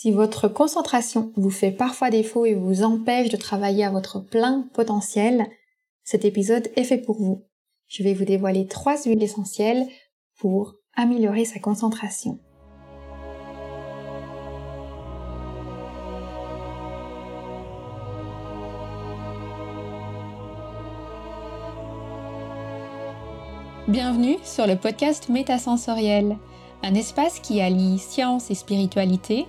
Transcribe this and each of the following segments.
Si votre concentration vous fait parfois défaut et vous empêche de travailler à votre plein potentiel, cet épisode est fait pour vous. Je vais vous dévoiler trois huiles essentielles pour améliorer sa concentration. Bienvenue sur le podcast Métasensoriel, un espace qui allie science et spiritualité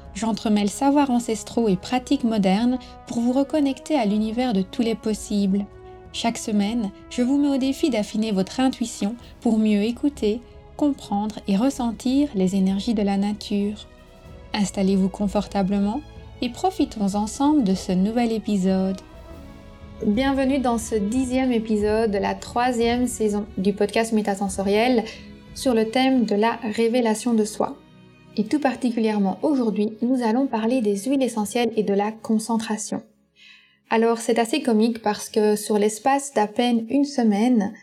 j'entremêle savoirs ancestraux et pratiques modernes pour vous reconnecter à l'univers de tous les possibles. Chaque semaine, je vous mets au défi d'affiner votre intuition pour mieux écouter, comprendre et ressentir les énergies de la nature. Installez-vous confortablement et profitons ensemble de ce nouvel épisode. Bienvenue dans ce dixième épisode de la troisième saison du podcast Métasensoriel sur le thème de la révélation de soi. Et tout particulièrement aujourd'hui, nous allons parler des huiles essentielles et de la concentration. Alors c'est assez comique parce que sur l'espace d'à peine une semaine,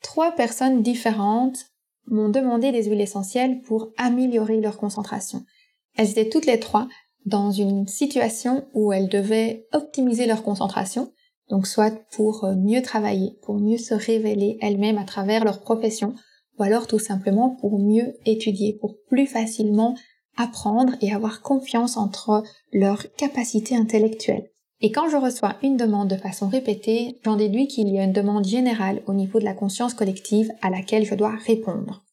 trois personnes différentes m'ont demandé des huiles essentielles pour améliorer leur concentration. Elles étaient toutes les trois dans une situation où elles devaient optimiser leur concentration, donc soit pour mieux travailler, pour mieux se révéler elles-mêmes à travers leur profession, ou alors tout simplement pour mieux étudier, pour plus facilement apprendre et avoir confiance entre leurs capacités intellectuelles. Et quand je reçois une demande de façon répétée, j'en déduis qu'il y a une demande générale au niveau de la conscience collective à laquelle je dois répondre.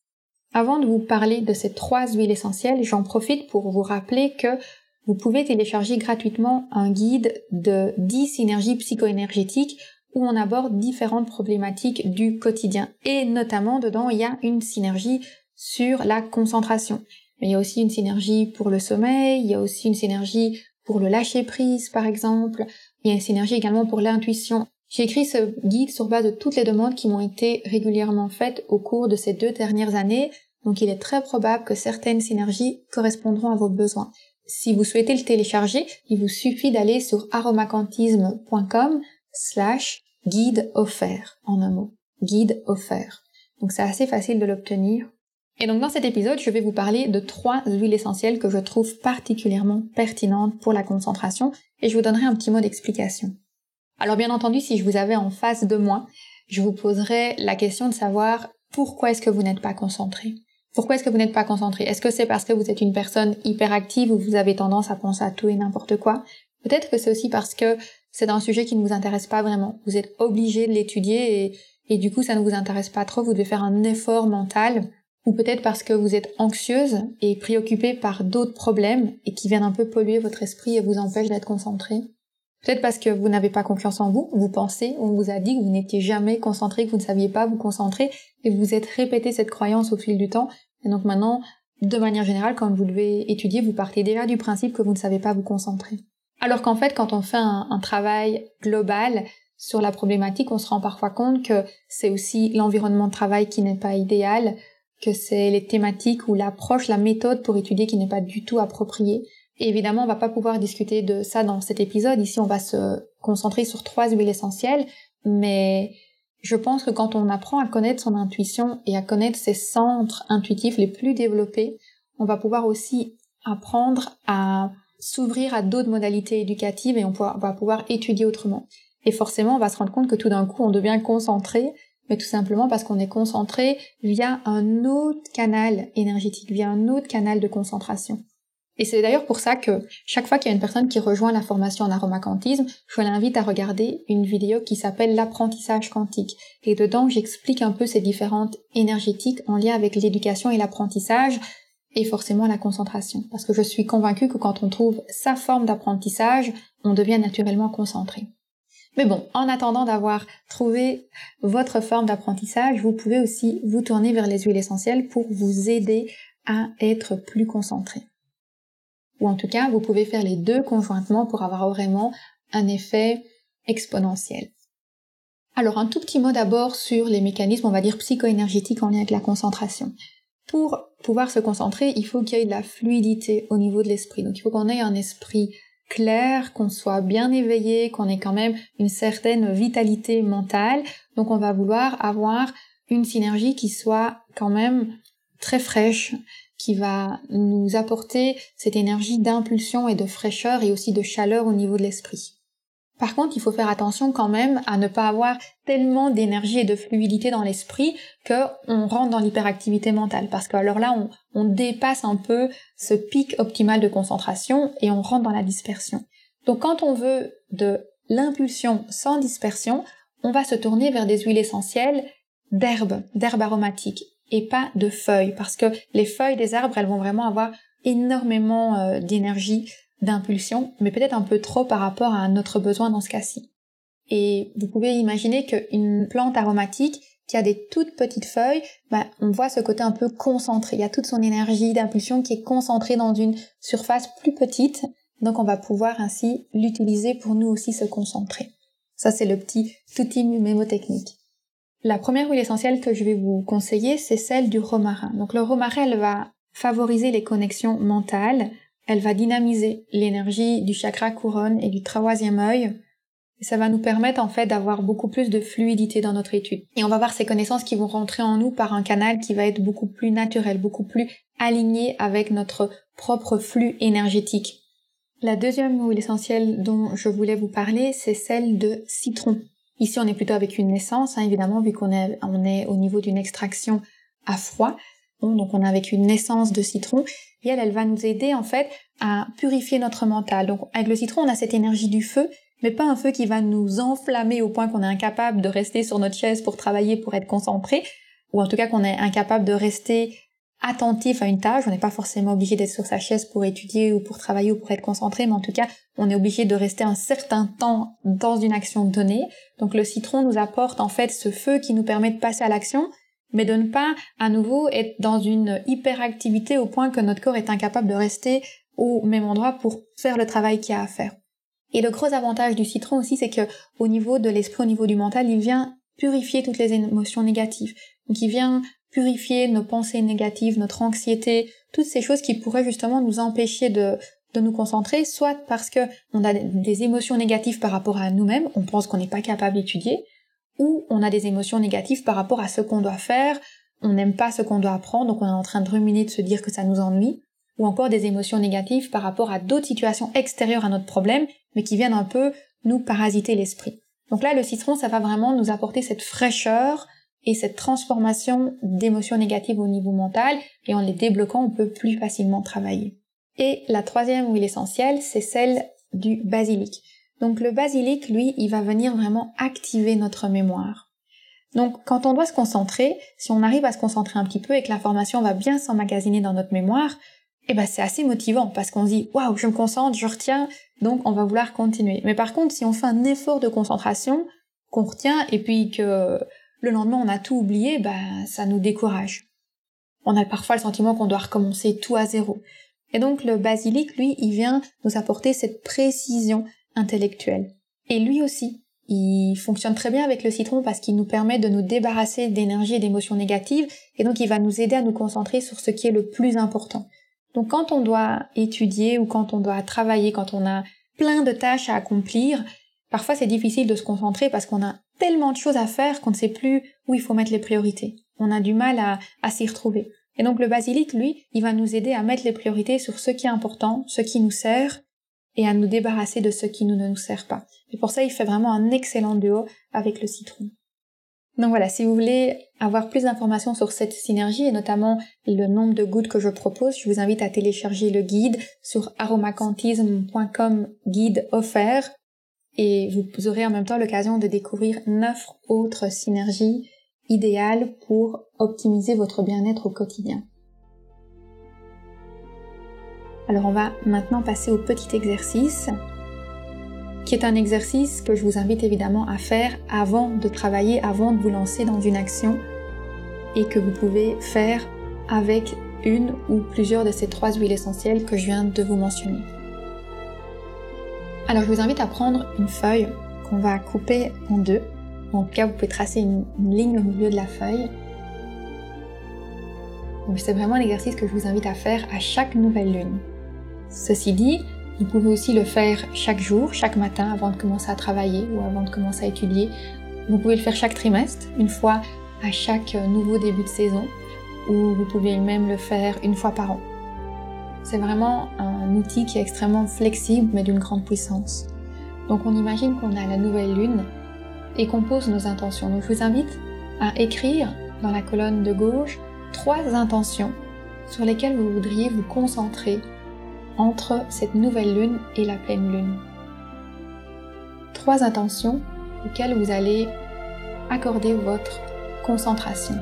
Avant de vous parler de ces trois huiles essentielles, j'en profite pour vous rappeler que vous pouvez télécharger gratuitement un guide de 10 synergies psycho-énergétiques où on aborde différentes problématiques du quotidien. Et notamment dedans, il y a une synergie sur la concentration. Mais il y a aussi une synergie pour le sommeil, il y a aussi une synergie pour le lâcher prise par exemple, il y a une synergie également pour l'intuition. J'ai écrit ce guide sur base de toutes les demandes qui m'ont été régulièrement faites au cours de ces deux dernières années, donc il est très probable que certaines synergies correspondront à vos besoins. Si vous souhaitez le télécharger, il vous suffit d'aller sur aromacantisme.com slash guide offert, en un mot. Guide offert. Donc c'est assez facile de l'obtenir. Et donc dans cet épisode, je vais vous parler de trois huiles essentielles que je trouve particulièrement pertinentes pour la concentration et je vous donnerai un petit mot d'explication. Alors bien entendu, si je vous avais en face de moi, je vous poserais la question de savoir pourquoi est-ce que vous n'êtes pas concentré? Pourquoi est-ce que vous n'êtes pas concentré? Est-ce que c'est parce que vous êtes une personne hyperactive ou vous avez tendance à penser à tout et n'importe quoi? Peut-être que c'est aussi parce que c'est un sujet qui ne vous intéresse pas vraiment. Vous êtes obligé de l'étudier et, du coup ça ne vous intéresse pas trop. Vous devez faire un effort mental ou peut-être parce que vous êtes anxieuse et préoccupée par d'autres problèmes et qui viennent un peu polluer votre esprit et vous empêchent d'être concentré. Peut-être parce que vous n'avez pas confiance en vous, vous pensez, on vous a dit que vous n'étiez jamais concentré, que vous ne saviez pas vous concentrer, et vous vous êtes répété cette croyance au fil du temps, et donc maintenant, de manière générale, quand vous devez étudier, vous partez déjà du principe que vous ne savez pas vous concentrer. Alors qu'en fait, quand on fait un, travail global sur la problématique, on se rend parfois compte que c'est aussi l'environnement de travail qui n'est pas idéal, que c'est les thématiques ou l'approche, la méthode pour étudier qui n'est pas du tout appropriée. Et évidemment, on va pas pouvoir discuter de ça dans cet épisode. Ici, on va se concentrer sur trois huiles essentielles, mais je pense que quand on apprend à connaître son intuition et à connaître ses centres intuitifs les plus développés, on va pouvoir aussi apprendre à s'ouvrir à d'autres modalités éducatives et on va pouvoir étudier autrement. Et forcément, on va se rendre compte que tout d'un coup, on devient concentré, mais tout simplement parce qu'on est concentré via un autre canal énergétique, via un autre canal de concentration. Et c'est d'ailleurs pour ça que chaque fois qu'il y a une personne qui rejoint la formation en aromacantisme, je l'invite à regarder une vidéo qui s'appelle l'apprentissage quantique. Et dedans, j'explique un peu ces différentes énergétiques en lien avec l'éducation et l'apprentissage et forcément la concentration. Parce que je suis convaincue que quand on trouve sa forme d'apprentissage, on devient naturellement concentré. Mais bon, en attendant d'avoir trouvé votre forme d'apprentissage, vous pouvez aussi vous tourner vers les huiles essentielles pour vous aider à être plus concentré. Ou en tout cas, vous pouvez faire les deux conjointement pour avoir vraiment un effet exponentielle. Alors un tout petit mot d'abord sur les mécanismes, on va dire psycho-énergétiques en lien avec la concentration. Pour pouvoir se concentrer, il faut qu'il y ait de la fluidité au niveau de l'esprit. Donc il faut qu'on ait un esprit clair, qu'on soit bien éveillé, qu'on ait quand même une certaine vitalité mentale. Donc on va vouloir avoir une synergie qui soit quand même très fraîche, qui va nous apporter cette énergie d'impulsion et de fraîcheur et aussi de chaleur au niveau de l'esprit. Par contre, il faut faire attention quand même à ne pas avoir tellement d'énergie et de fluidité dans l'esprit que on rentre dans l'hyperactivité mentale. Parce que alors là, on, on dépasse un peu ce pic optimal de concentration et on rentre dans la dispersion. Donc quand on veut de l'impulsion sans dispersion, on va se tourner vers des huiles essentielles d'herbes, d'herbes aromatiques et pas de feuilles parce que les feuilles des arbres, elles vont vraiment avoir énormément euh, d'énergie d'impulsion, mais peut-être un peu trop par rapport à notre besoin dans ce cas-ci. Et vous pouvez imaginer qu'une plante aromatique qui a des toutes petites feuilles, bah, on voit ce côté un peu concentré. Il y a toute son énergie d'impulsion qui est concentrée dans une surface plus petite, donc on va pouvoir ainsi l'utiliser pour nous aussi se concentrer. Ça, c'est le petit outil mémotechnique. La première huile essentielle que je vais vous conseiller, c'est celle du romarin. Donc le romarin, elle va favoriser les connexions mentales, elle va dynamiser l'énergie du chakra couronne et du troisième œil. Et ça va nous permettre en fait d'avoir beaucoup plus de fluidité dans notre étude. Et on va voir ces connaissances qui vont rentrer en nous par un canal qui va être beaucoup plus naturel, beaucoup plus aligné avec notre propre flux énergétique. La deuxième huile essentielle dont je voulais vous parler, c'est celle de citron. Ici, on est plutôt avec une naissance, hein, évidemment, vu qu'on est, on est au niveau d'une extraction à froid donc on a avec une naissance de citron, et elle, elle va nous aider en fait à purifier notre mental. Donc avec le citron, on a cette énergie du feu, mais pas un feu qui va nous enflammer au point qu'on est incapable de rester sur notre chaise pour travailler, pour être concentré, ou en tout cas qu'on est incapable de rester attentif à une tâche. On n'est pas forcément obligé d'être sur sa chaise pour étudier ou pour travailler ou pour être concentré, mais en tout cas, on est obligé de rester un certain temps dans une action donnée. Donc le citron nous apporte en fait ce feu qui nous permet de passer à l'action, mais de ne pas à nouveau être dans une hyperactivité au point que notre corps est incapable de rester au même endroit pour faire le travail qu'il y a à faire. Et le gros avantage du citron aussi, c'est que au niveau de l'esprit, au niveau du mental, il vient purifier toutes les émotions négatives. Donc il vient purifier nos pensées négatives, notre anxiété, toutes ces choses qui pourraient justement nous empêcher de, de nous concentrer, soit parce que on a des émotions négatives par rapport à nous-mêmes, on pense qu'on n'est pas capable d'étudier, ou on a des émotions négatives par rapport à ce qu'on doit faire, on n'aime pas ce qu'on doit apprendre, donc on est en train de ruminer, de se dire que ça nous ennuie, ou encore des émotions négatives par rapport à d'autres situations extérieures à notre problème, mais qui viennent un peu nous parasiter l'esprit. Donc là, le citron, ça va vraiment nous apporter cette fraîcheur et cette transformation d'émotions négatives au niveau mental, et en les débloquant, on peut plus facilement travailler. Et la troisième huile essentielle, c'est celle du basilic. Donc le basilic, lui, il va venir vraiment activer notre mémoire. Donc quand on doit se concentrer, si on arrive à se concentrer un petit peu et que l'information va bien s'emmagasiner dans notre mémoire, eh ben c'est assez motivant parce qu'on se dit waouh, je me concentre, je retiens, donc on va vouloir continuer. Mais par contre, si on fait un effort de concentration, qu'on retient et puis que le lendemain on a tout oublié, ben ça nous décourage. On a parfois le sentiment qu'on doit recommencer tout à zéro. Et donc le basilic, lui, il vient nous apporter cette précision, intellectuel. Et lui aussi, il fonctionne très bien avec le citron parce qu'il nous permet de nous débarrasser d'énergie et d'émotions négatives et donc il va nous aider à nous concentrer sur ce qui est le plus important. Donc quand on doit étudier ou quand on doit travailler, quand on a plein de tâches à accomplir, parfois c'est difficile de se concentrer parce qu'on a tellement de choses à faire qu'on ne sait plus où il faut mettre les priorités. On a du mal à, à s'y retrouver. Et donc le basilic, lui, il va nous aider à mettre les priorités sur ce qui est important, ce qui nous sert, et à nous débarrasser de ce qui ne nous sert pas. Et pour ça, il fait vraiment un excellent duo avec le citron. Donc voilà, si vous voulez avoir plus d'informations sur cette synergie et notamment le nombre de gouttes que je propose, je vous invite à télécharger le guide sur aromacantisme.com guide offert et vous aurez en même temps l'occasion de découvrir neuf autres synergies idéales pour optimiser votre bien-être au quotidien. Alors on va maintenant passer au petit exercice, qui est un exercice que je vous invite évidemment à faire avant de travailler, avant de vous lancer dans une action, et que vous pouvez faire avec une ou plusieurs de ces trois huiles essentielles que je viens de vous mentionner. Alors je vous invite à prendre une feuille qu'on va couper en deux. En tout cas, vous pouvez tracer une, ligne au milieu de la feuille. c'est vraiment un exercice que je vous invite à faire à chaque nouvelle lune. Ceci dit, vous pouvez aussi le faire chaque jour, chaque matin avant de commencer à travailler ou avant de commencer à étudier. Vous pouvez le faire chaque trimestre, une fois à chaque nouveau début de saison, ou vous pouvez même le faire une fois par an. C'est vraiment un outil qui est extrêmement flexible mais d'une grande puissance. Donc on imagine qu'on a la nouvelle lune et qu'on pose nos intentions. Donc je vous invite à écrire dans la colonne de gauche trois intentions sur lesquelles vous voudriez vous concentrer entre cette nouvelle lune et la pleine lune. Trois intentions auxquelles vous allez accorder votre concentration.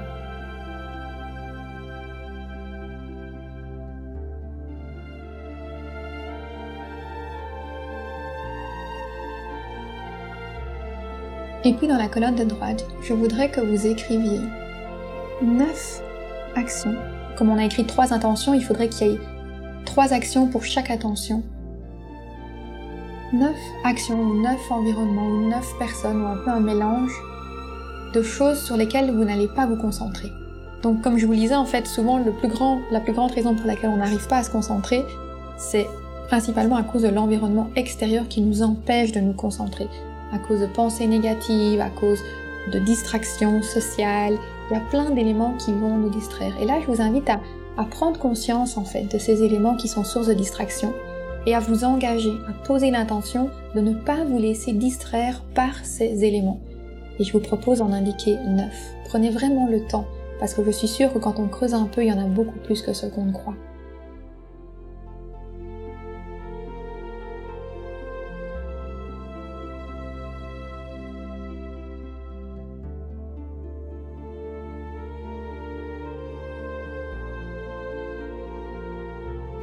Et puis dans la colonne de droite, je voudrais que vous écriviez neuf actions. Comme on a écrit trois intentions, il faudrait qu'il y ait trois actions pour chaque attention. Neuf actions ou neuf environnements ou neuf personnes ou un peu un mélange de choses sur lesquelles vous n'allez pas vous concentrer. Donc comme je vous le disais, en fait, souvent la plus grande raison pour laquelle on n'arrive pas à se concentrer, c'est principalement à cause de l'environnement extérieur qui nous empêche de nous concentrer. À cause de pensées négatives, à cause de distractions sociales, il y a plein d'éléments qui vont nous distraire. Et là, je vous invite à prendre conscience en fait de ces éléments qui sont source de distraction et à vous engager, à poser l'intention de ne pas vous laisser distraire par ces éléments. Et je vous propose d'en indiquer neuf. Prenez vraiment le temps parce que je suis sûre que quand on creuse un peu, il y en a beaucoup plus que ce qu'on croit.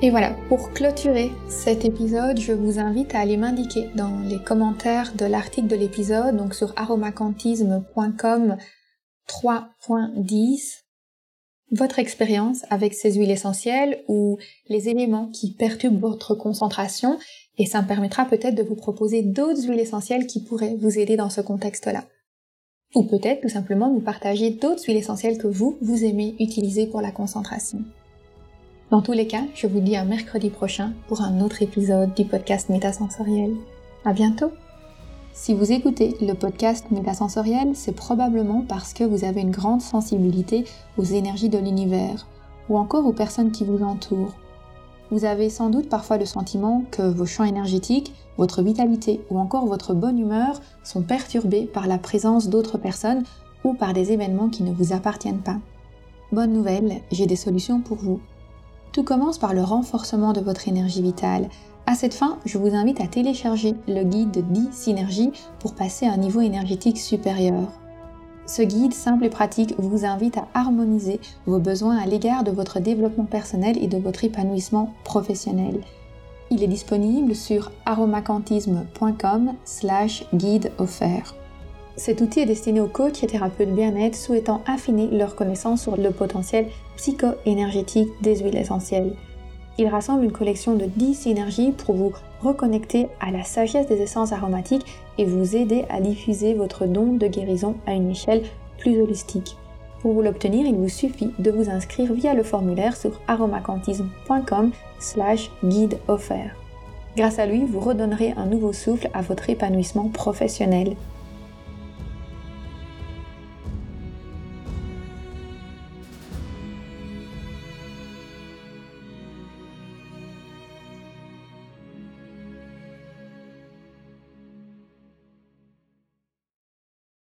Et voilà, pour clôturer cet épisode, je vous invite à aller m'indiquer dans les commentaires de l'article de l'épisode, donc sur aromacantisme.com 3.10, votre expérience avec ces huiles essentielles ou les éléments qui perturbent votre concentration et ça me permettra peut-être de vous proposer d'autres huiles essentielles qui pourraient vous aider dans ce contexte-là. Ou peut-être tout simplement vous partager d'autres huiles essentielles que vous, vous aimez utiliser pour la concentration. Dans tous les cas, je vous dis à mercredi prochain pour un autre épisode du podcast Métasensoriel. À bientôt! Si vous écoutez le podcast Métasensoriel, c'est probablement parce que vous avez une grande sensibilité aux énergies de l'univers ou encore aux personnes qui vous entourent. Vous avez sans doute parfois le sentiment que vos champs énergétiques, votre vitalité ou encore votre bonne humeur sont perturbés par la présence d'autres personnes ou par des événements qui ne vous appartiennent pas. Bonne nouvelle, j'ai des solutions pour vous. Tout commence par le renforcement de votre énergie vitale. À cette fin, je vous invite à télécharger le guide 10 synergies pour passer à un niveau énergétique supérieur. Ce guide simple et pratique vous invite à harmoniser vos besoins à l'égard de votre développement personnel et de votre épanouissement professionnel. Il est disponible sur aromacantisme.com slash guide offert. Cet outil est destiné aux coachs et thérapeutes bien-être souhaitant affiner leur connaissance sur le potentiel psycho-énergétique des huiles essentielles. Il rassemble une collection de 10 synergies pour vous reconnecter à la sagesse des essences aromatiques et vous aider à diffuser votre don de guérison à une échelle plus holistique. Pour vous l'obtenir, il vous suffit de vous inscrire via le formulaire sur aromacantisme.com slash guide offert. Grâce à lui, vous redonnerez un nouveau souffle à votre épanouissement professionnel.